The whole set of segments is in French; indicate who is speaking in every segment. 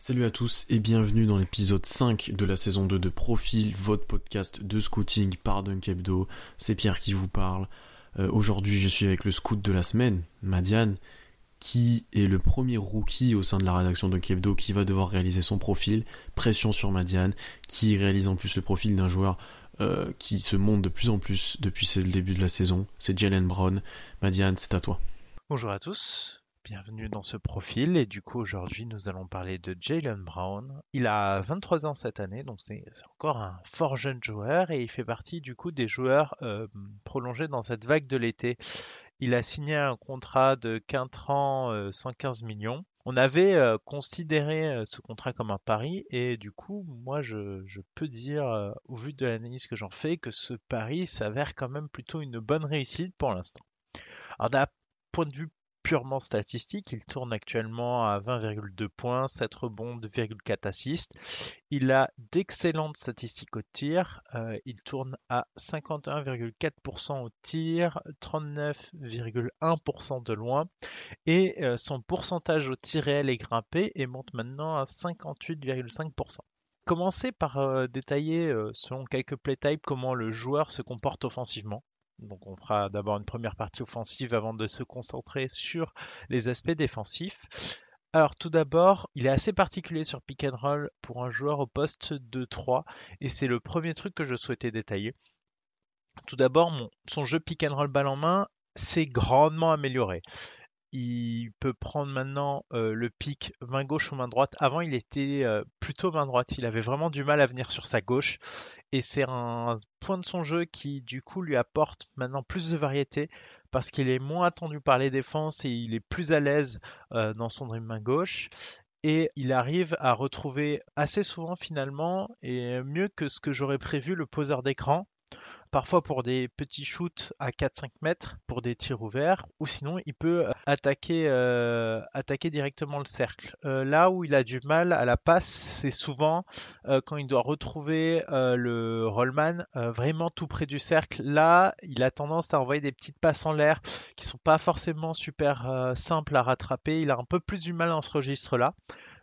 Speaker 1: Salut à tous et bienvenue dans l'épisode 5 de la saison 2 de Profil, votre podcast de scouting par Dunkebdo. C'est Pierre qui vous parle. Euh, Aujourd'hui, je suis avec le scout de la semaine, Madiane, qui est le premier rookie au sein de la rédaction de Kebdo qui va devoir réaliser son profil. Pression sur Madiane, qui réalise en plus le profil d'un joueur euh, qui se monte de plus en plus depuis le début de la saison. C'est Jalen Brown. Madiane, c'est à toi.
Speaker 2: Bonjour à tous, bienvenue dans ce profil. Et du coup, aujourd'hui, nous allons parler de Jalen Brown. Il a 23 ans cette année, donc c'est encore un fort jeune joueur et il fait partie du coup des joueurs euh, prolongés dans cette vague de l'été. Il a signé un contrat de 4 ans, euh, 115 millions. On avait euh, considéré euh, ce contrat comme un pari et du coup, moi, je, je peux dire, au vu de l'analyse que j'en fais, que ce pari s'avère quand même plutôt une bonne réussite pour l'instant. Alors d'un point de vue purement statistique, il tourne actuellement à 20,2 points, 7 rebonds, 2,4 assists. Il a d'excellentes statistiques au tir. Euh, il tourne à 51,4% au tir, 39,1% de loin. Et euh, son pourcentage au tir réel est grimpé et monte maintenant à 58,5%. Commencer par euh, détailler, selon quelques play types, comment le joueur se comporte offensivement. Donc on fera d'abord une première partie offensive avant de se concentrer sur les aspects défensifs. Alors tout d'abord, il est assez particulier sur pick pour un joueur au poste de 3 et c'est le premier truc que je souhaitais détailler. Tout d'abord, son jeu pick and balle en main s'est grandement amélioré. Il peut prendre maintenant euh, le pick main gauche ou main droite. Avant, il était euh, plutôt main droite. Il avait vraiment du mal à venir sur sa gauche. Et c'est un point de son jeu qui, du coup, lui apporte maintenant plus de variété parce qu'il est moins attendu par les défenses et il est plus à l'aise euh, dans son dream main gauche. Et il arrive à retrouver assez souvent finalement, et mieux que ce que j'aurais prévu, le poseur d'écran parfois pour des petits shoots à 4-5 mètres, pour des tirs ouverts, ou sinon il peut attaquer, euh, attaquer directement le cercle. Euh, là où il a du mal à la passe, c'est souvent euh, quand il doit retrouver euh, le rollman euh, vraiment tout près du cercle. Là, il a tendance à envoyer des petites passes en l'air qui sont pas forcément super euh, simples à rattraper. Il a un peu plus du mal dans ce registre-là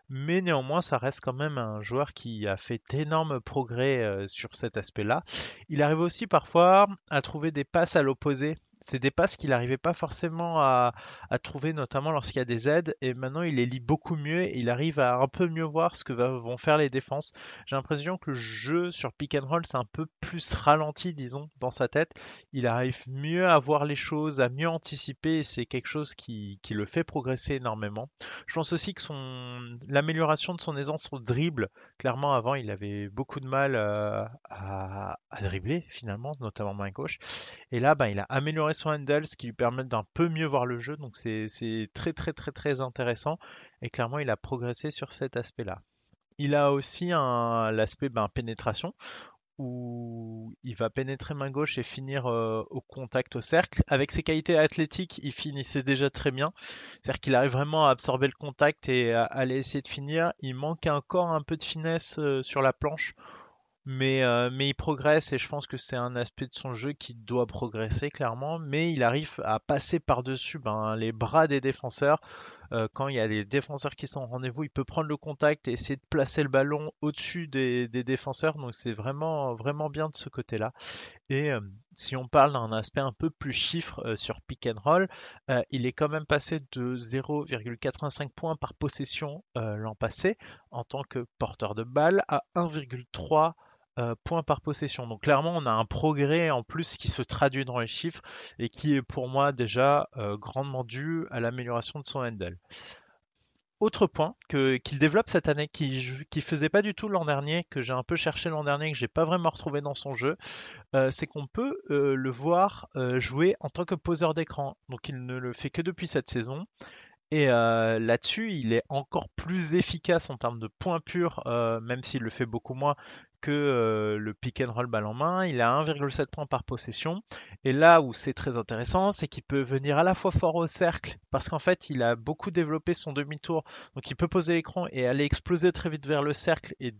Speaker 2: mais néanmoins ça reste quand même un joueur qui a fait d'énormes progrès euh, sur cet aspect-là. Il arrive aussi parfois à trouver des passes à l'opposé. C'est des passes qu'il n'arrivait pas forcément à, trouver, notamment lorsqu'il y a des aides, et maintenant il les lit beaucoup mieux et il arrive à un peu mieux voir ce que vont faire les défenses. J'ai l'impression que le jeu sur pick and roll c'est un peu plus ralenti, disons, dans sa tête. Il arrive mieux à voir les choses, à mieux anticiper, c'est quelque chose qui, qui le fait progresser énormément. Je pense aussi que son l'amélioration de son aisance au dribble, clairement avant il avait beaucoup de mal euh, à, à dribbler finalement, notamment main gauche. Et là, ben, il a amélioré son handle, ce qui lui permet d'un peu mieux voir le jeu. Donc c'est très très très très intéressant. Et clairement, il a progressé sur cet aspect-là. Il a aussi l'aspect ben, pénétration où il va pénétrer main gauche et finir euh, au contact au cercle. Avec ses qualités athlétiques, il finissait déjà très bien. C'est-à-dire qu'il arrive vraiment à absorber le contact et à à aller essayer de finir. Il manque encore un peu de finesse euh, sur la planche, mais, euh, mais il progresse et je pense que c'est un aspect de son jeu qui doit progresser clairement. Mais il arrive à passer par-dessus ben, les bras des défenseurs. Euh, quand il y a des défenseurs qui sont en rendez-vous, il peut prendre le contact et essayer de placer le ballon au-dessus des, défenseurs. Donc c'est vraiment, vraiment bien de ce côté-là. Et euh, si on parle d'un aspect un peu plus chiffre sur pick and roll, il est quand même passé de 0,85 points par possession l'an passé en tant que porteur de balle à 1,3 euh, points par possession. Donc clairement, on a un progrès en plus qui se traduit dans les chiffres et qui est pour moi déjà euh, grandement dû à l'amélioration de son handle. Autre point qu'il développe cette année, qui qui faisait pas du tout l'an dernier, que j'ai un peu cherché l'an dernier, que j'ai pas vraiment retrouvé dans son jeu, euh, c'est qu'on peut le voir jouer en tant que poseur d'écran. Donc il ne le fait que depuis cette saison. Et là-dessus, il est encore plus efficace en termes de points purs, même s'il le fait beaucoup moins que le pick and roll balle en main. Il a 1,7 points par possession. Et là où c'est très intéressant, c'est qu'il peut venir à la fois fort au cercle, parce qu'en fait, il a beaucoup développé son demi-tour. Donc il peut poser l'écran et aller exploser très vite vers le cercle et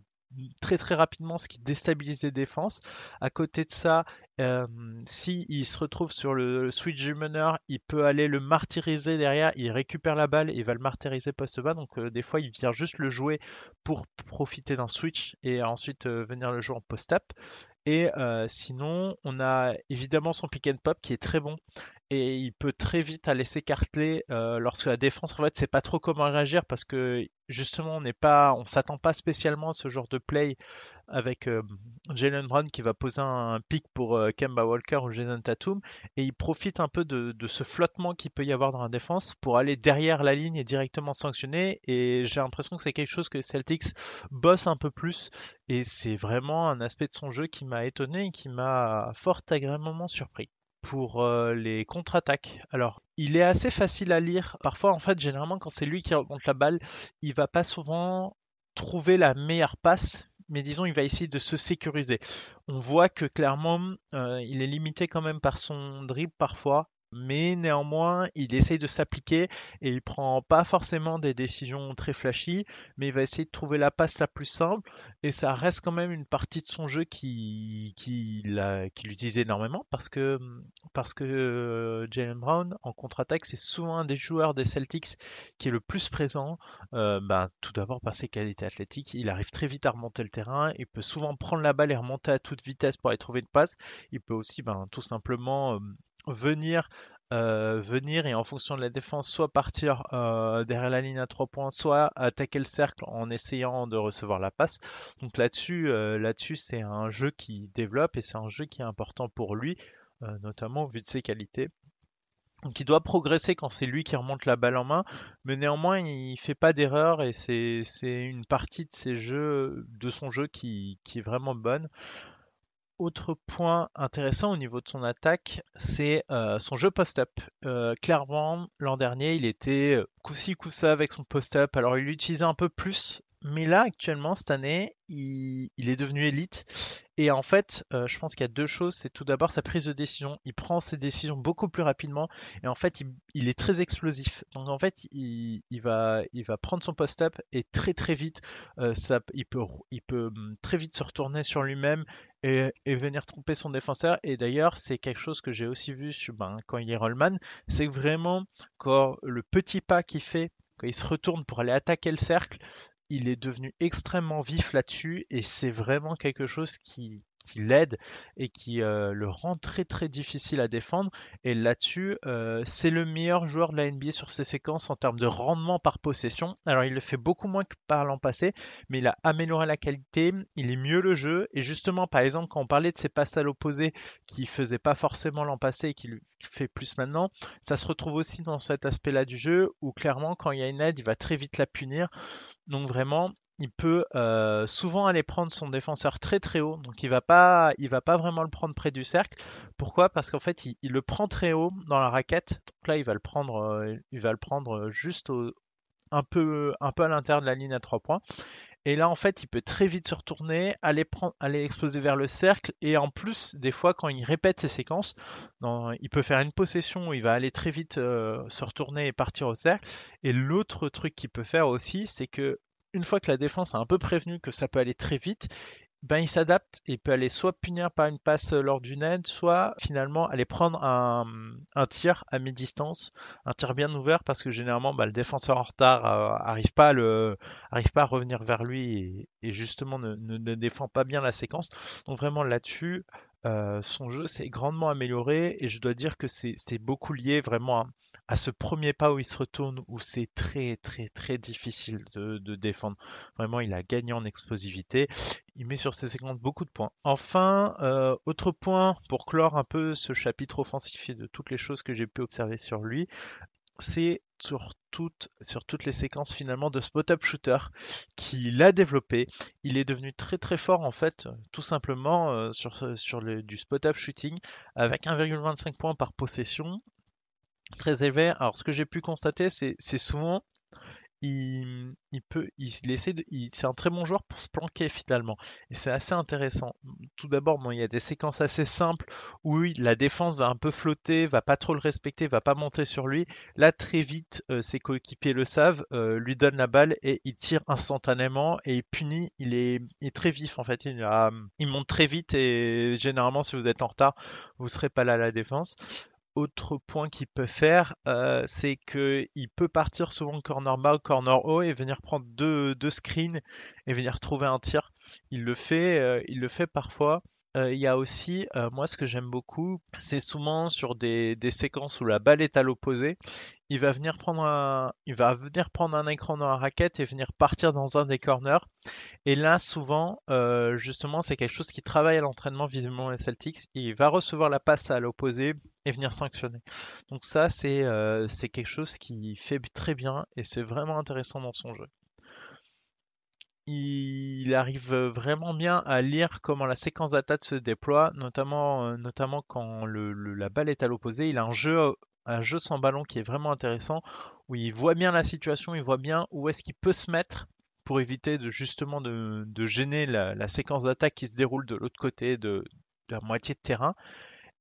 Speaker 2: très très rapidement, ce qui déstabilise les défenses. À côté de ça, euh, si il se retrouve sur le switch du meneur, il peut aller le martyriser derrière, il récupère la balle et il va le martyriser post bas. Donc euh, des fois, il vient juste le jouer pour profiter d'un switch et ensuite euh, venir le jouer en post-up. Et sinon, on a évidemment son pick and pop qui est très bon et il peut très vite aller s'écarter euh, lorsque la défense en fait sait pas trop comment réagir parce que justement on n'est pas on s'attend pas spécialement à ce genre de play avec euh, Jalen Brown qui va poser un pic pour euh, Kemba Walker ou Jason Tatum et il profite un peu de, de ce flottement qu'il peut y avoir dans la défense pour aller derrière la ligne et directement sanctionner et j'ai l'impression que c'est quelque chose que Celtics bosse un peu plus et c'est vraiment un aspect de son jeu qui m'a étonné et qui m'a fort agréablement surpris pour euh, les contre-attaques. Alors, il est assez facile à lire. Parfois, en fait, généralement, quand c'est lui qui remonte la balle, il va pas souvent trouver la meilleure passe, mais disons, il va essayer de se sécuriser. On voit que clairement, euh, il est limité quand même par son dribble parfois mais néanmoins, il essaye de s'appliquer et il prend pas forcément des décisions très flashy, mais il va essayer de trouver la passe la plus simple et ça reste quand même une partie de son jeu qui, qui, l'utilise énormément parce que, parce que euh, Jalen Brown en contre-attaque, c'est souvent un des joueurs des Celtics qui est le plus présent. Euh, ben, tout d'abord par ses qualités athlétiques, il arrive très vite à remonter le terrain, il peut souvent prendre la balle et remonter à toute vitesse pour aller trouver une passe. Il peut aussi ben, tout simplement euh, venir euh, venir et en fonction de la défense, soit partir euh, derrière la ligne à 3 points, soit attaquer le cercle en essayant de recevoir la passe. Donc là-dessus, euh, là-dessus, c'est un jeu qui développe et c'est un jeu qui est important pour lui, notamment vu de ses qualités. Donc il doit progresser quand c'est lui qui remonte la balle en main, mais néanmoins il fait pas d'erreur et c'est une partie de ses jeux, de son jeu qui est vraiment bonne. Autre point intéressant au niveau de son attaque, c'est euh, son jeu post-up. Euh, clairement, l'an dernier, il était coup-ci, coup-ça avec son post-up. Alors, il l'utilisait un peu plus mais là, actuellement, cette année, il, est devenu élite. Et en fait, euh, je pense qu'il y a deux choses. C'est tout d'abord sa prise de décision. Il prend ses décisions beaucoup plus rapidement. Et en fait, il, est très explosif. Donc en fait, il, va, prendre son post-up et très très vite, euh, ça, il, peut, il peut hum, très vite se retourner sur lui-même et, venir tromper son défenseur. Et d'ailleurs, c'est quelque chose que j'ai aussi vu ben, quand il est rollman. C'est vraiment, quand le petit pas qu'il fait, quand il se retourne pour aller attaquer le cercle, il est devenu extrêmement vif là-dessus et c'est vraiment quelque chose qui, qui l'aide et qui euh, le rend très très difficile à défendre. Et là-dessus, euh, c'est le meilleur joueur de la NBA sur ces séquences en termes de rendement par possession. Alors il le fait beaucoup moins que par l'an passé, mais il a amélioré la qualité, il est mieux le jeu. Et justement, par exemple, quand on parlait de ses passes à l'opposé qui faisait pas forcément l'an passé et qui fait plus maintenant, ça se retrouve aussi dans cet aspect-là du jeu où clairement, quand il y a une aide, il va très vite la punir. Donc vraiment, il peut euh, souvent aller prendre son défenseur très très haut, donc il va pas, va pas vraiment le prendre près du cercle. Pourquoi? Parce qu'en fait, il, le prend très haut dans la raquette. Donc là, il va le prendre, euh, il va le prendre juste un peu, à l'intérieur de la ligne à trois points. Et là, en fait, il peut très vite se retourner, aller, prendre, exploser vers le cercle. Et en plus, des fois, quand il répète ses séquences, il peut faire une possession où il va aller très vite euh, se retourner et partir au cercle. Et l'autre truc qu'il peut faire aussi, c'est que une fois que la défense a un peu prévenu que ça peut aller très vite, ben il s'adapte et peut aller soit punir par une passe lors d'une aide, soit finalement aller prendre un, tir à mi-distance, un tir bien ouvert parce que généralement ben, le défenseur en retard euh, arrive pas à arrive pas revenir vers lui et, justement ne, ne, défend pas bien la séquence. Donc vraiment là-dessus, euh, son jeu s'est grandement amélioré et je dois dire que c'est beaucoup lié vraiment à, à ce premier pas où il se retourne, où c'est très très très difficile de, défendre. Vraiment, il a gagné en explosivité. Il met sur ses séquences beaucoup de points. Enfin, euh, autre point pour clore un peu ce chapitre offensif de toutes les choses que j'ai pu observer sur lui, c'est sur toutes, les séquences finalement de spot-up shooter qu'il a développé. Il est devenu très très fort en fait, tout simplement euh, sur, sur le, du spot-up shooting avec 1,25 points par possession
Speaker 3: très élevé. Alors, ce que j'ai pu constater, c'est souvent il, peut, il, c'est un très bon joueur pour se planquer finalement. Et c'est assez intéressant. Tout d'abord, bon, il y a des séquences assez simples où la défense va un peu flotter, va pas trop le respecter, va pas monter sur lui. Là, très vite, euh, ses coéquipiers le savent, euh, lui donnent la balle et il tire instantanément et il punit. Il est, il est très vif en fait. Il monte très vite et généralement, si vous êtes en retard, vous serez pas là à la défense autre point qu'il peut faire, euh, c'est qu'il peut partir souvent corner bas corner haut et venir prendre deux, screens et venir trouver un tir. Il le fait, euh, il le fait parfois. Euh, il y a aussi, moi ce que j'aime beaucoup, c'est souvent sur des, séquences où la balle est à l'opposé, il va venir prendre un, écran dans la raquette et venir partir dans un des corners. Et là, souvent, euh, justement, c'est quelque chose qui travaille à l'entraînement visiblement les Celtics. Il va recevoir la passe à l'opposé et venir sanctionner. Donc ça, euh, c'est quelque chose qui fait très bien et c'est vraiment intéressant dans son jeu. Il arrive vraiment bien à lire comment la séquence d'attaque se déploie, notamment, euh, notamment quand la balle est à l'opposé. Il a un jeu un jeu sans ballon qui est vraiment intéressant, où il voit bien la situation, il voit bien où est-ce qu'il peut se mettre pour éviter de justement de, gêner la, séquence d'attaque qui se déroule de l'autre côté de, la moitié de terrain.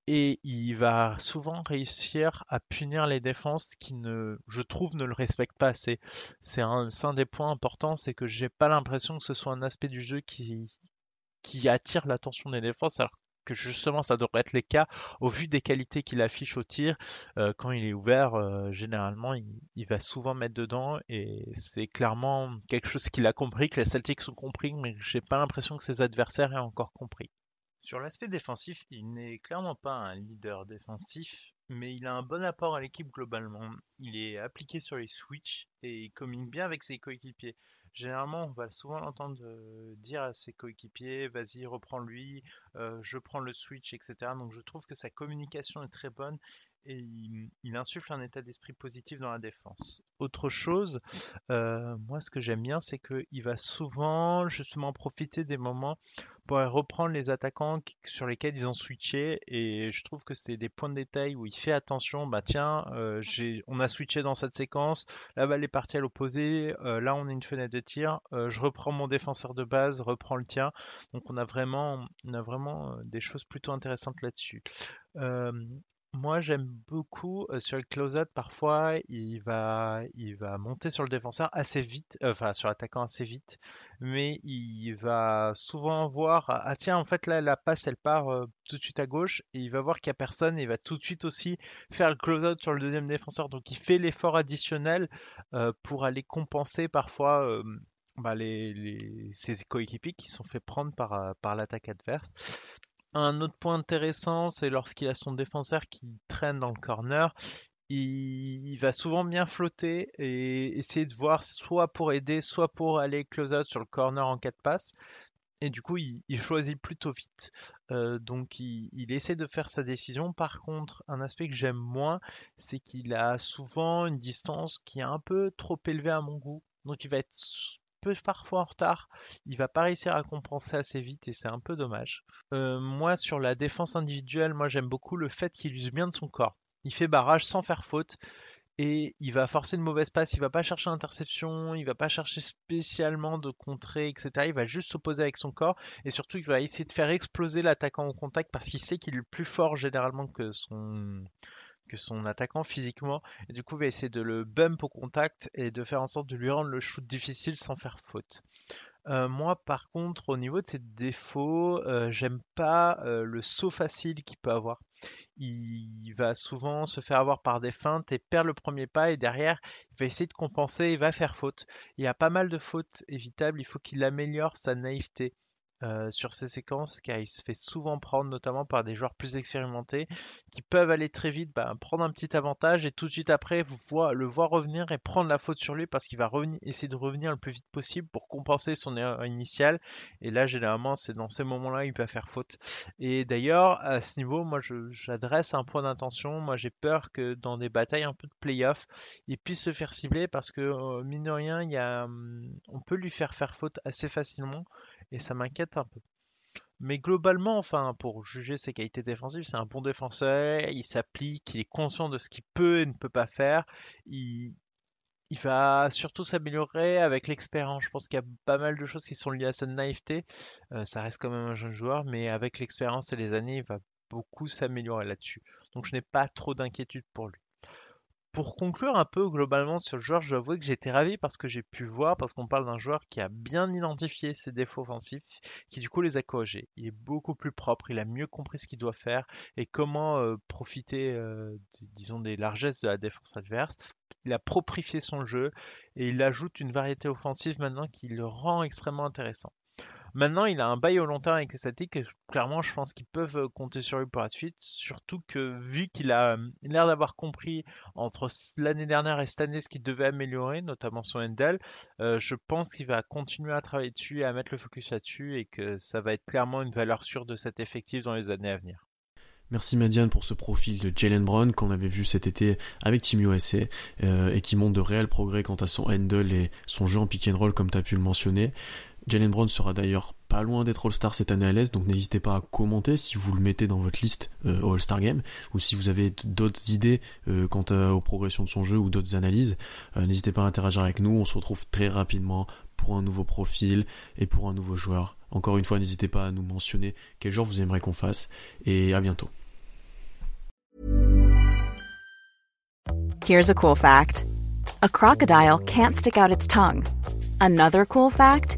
Speaker 3: Et il va souvent réussir à punir les défenses qui ne, je trouve, ne le respectent pas assez. C'est un, un, des points importants, c'est que j'ai pas l'impression que ce soit un aspect du jeu qui, attire l'attention des défenses, alors que justement ça devrait être le cas au vu des qualités qu'il affiche au tir. Euh, quand il est ouvert, euh, généralement il, va souvent mettre dedans et c'est clairement quelque chose qu'il a compris, que les Celtics ont compris, mais j'ai pas l'impression que ses adversaires aient encore compris.
Speaker 2: Sur l'aspect défensif, il n'est clairement pas un leader défensif, mais il a un bon apport à l'équipe globalement. Il est appliqué sur les switches et il communique bien avec ses coéquipiers. Généralement, on va souvent l'entendre euh, dire à ses coéquipiers, vas-y, reprends-lui, euh, je prends le switch, etc. Donc je trouve que sa communication est très bonne et il, insuffle un état d'esprit positif dans la défense. Autre chose, euh, moi ce que j'aime bien, c'est qu'il va souvent justement profiter des moments pour reprendre les attaquants sur lesquels ils ont switché et je trouve que c'est des points de détail où il fait attention, bah tiens, euh, on a switché dans cette séquence, la balle est partie à l'opposé, euh, là on a une fenêtre de tir, je reprends mon défenseur de base, reprends le tien, donc on a vraiment, on a vraiment des choses plutôt intéressantes là-dessus. Moi, j'aime beaucoup sur le close-out. Parfois, il va, il va monter sur le défenseur assez vite, enfin sur l'attaquant assez vite, mais il va souvent voir ah tiens en fait là la passe elle part tout de suite à gauche et il va voir qu'il n'y a personne et il va tout de suite aussi faire le close-out sur le deuxième défenseur. Donc il fait l'effort additionnel pour aller compenser parfois bah, les, ses coéquipiers qui sont fait prendre par, par l'attaque adverse. Un autre point intéressant, c'est lorsqu'il a son défenseur qui traîne dans le corner, il, va souvent bien flotter et essayer de voir soit pour aider, soit pour aller close out sur le corner en 4 passes. Et du coup, il, choisit plutôt vite. Euh, donc, il, essaie de faire sa décision. Par contre, un aspect que j'aime moins, c'est qu'il a souvent une distance qui est un peu trop élevée à mon goût. Donc, il va être parfois en retard. Il va pas réussir à compenser assez vite et c'est un peu dommage. Euh, moi, sur la défense individuelle, moi j'aime beaucoup le fait qu'il use bien de son corps. Il fait barrage sans faire faute et il va forcer une mauvaise passe, il va pas chercher l'interception, il va pas chercher spécialement de contrer, etc. Il va juste s'opposer avec son corps et surtout il va essayer de faire exploser l'attaquant au contact parce qu'il sait qu'il est plus fort généralement que son que son attaquant physiquement. Et du coup, va essayer de le bump au contact et de faire en sorte de lui rendre le shoot difficile sans faire faute. Euh, moi, par contre, au niveau de ses défauts, euh, j'aime pas euh, le saut facile qu'il peut avoir. Il va souvent se faire avoir par des feintes et perd le premier pas et derrière, il va essayer de compenser et va faire faute. Il y a pas mal de fautes évitables, il faut qu'il améliore sa naïveté. Euh, sur ces séquences car il se fait souvent prendre notamment par des joueurs plus expérimentés qui peuvent aller très vite bah, prendre un petit avantage et tout de suite après vous le voir revenir et prendre la faute sur lui parce qu'il va essayer de revenir le plus vite possible pour compenser son erreur initiale. Et là généralement c'est dans ces moments là il peut faire faute. Et d'ailleurs à ce niveau moi j'adresse un point d'intention. Moi j'ai peur que dans des batailles un peu de playoff il puisse se faire cibler parce que euh, mine de rien il y a, hum, on peut lui faire faire faute assez facilement. Et ça m'inquiète Mais globalement, enfin, pour juger ses qualités défensives, c'est un bon défenseur, il s'applique, il est conscient de ce qu'il peut et ne peut pas faire. Il, il va surtout s'améliorer avec l'expérience. Je pense qu'il y a pas mal de choses qui sont liées à sa naïveté. Euh, ça reste quand même un jeune joueur, mais avec l'expérience et les années, il va beaucoup s'améliorer là-dessus. Donc je n'ai pas trop d'inquiétude pour lui pour conclure un peu globalement sur le joueur, je dois avouer que j'étais ravi parce que j'ai pu voir, parce qu'on parle d'un joueur qui a bien identifié ses défauts offensifs, qui du coup les a corrigés. Il est beaucoup plus propre, il a mieux compris ce qu'il doit faire et comment euh, profiter, euh, disons, des largesses de la défense adverse. Il a proprifié son jeu et il ajoute une variété offensive maintenant qui le rend extrêmement intéressant. Maintenant, il a un bail au long terme avec les statiques et clairement, je pense qu'ils peuvent euh, compter sur lui pour la suite. Surtout que, vu qu'il a euh, l'air d'avoir compris entre l'année dernière et cette année ce qu'il devait améliorer, notamment son Endel, euh, je pense qu'il va continuer à travailler dessus et à mettre le focus là-dessus et que ça va être clairement une valeur sûre de cet effectif dans les années à venir.
Speaker 1: Merci Madiane pour ce profil de Jalen Brown qu'on avait vu cet été avec Team USA et qui montre de réels progrès quant à son handle et son jeu en pick and roll comme tu as pu le mentionner. Jalen Brown sera d'ailleurs pas loin d'être All-Star cette année à l'Est, donc n'hésitez pas à commenter si vous le mettez dans votre liste euh, All-Star Game, ou si vous avez d'autres idées euh, quant aux progressions de son jeu ou d'autres analyses, euh, n'hésitez pas à interagir avec nous, on se retrouve très rapidement pour un nouveau profil et pour un nouveau joueur. Encore une fois, n'hésitez pas à nous mentionner quel genre vous aimeriez qu'on fasse, et à bientôt.
Speaker 4: Here's a cool fact. A crocodile can't stick out its tongue. Another cool fact.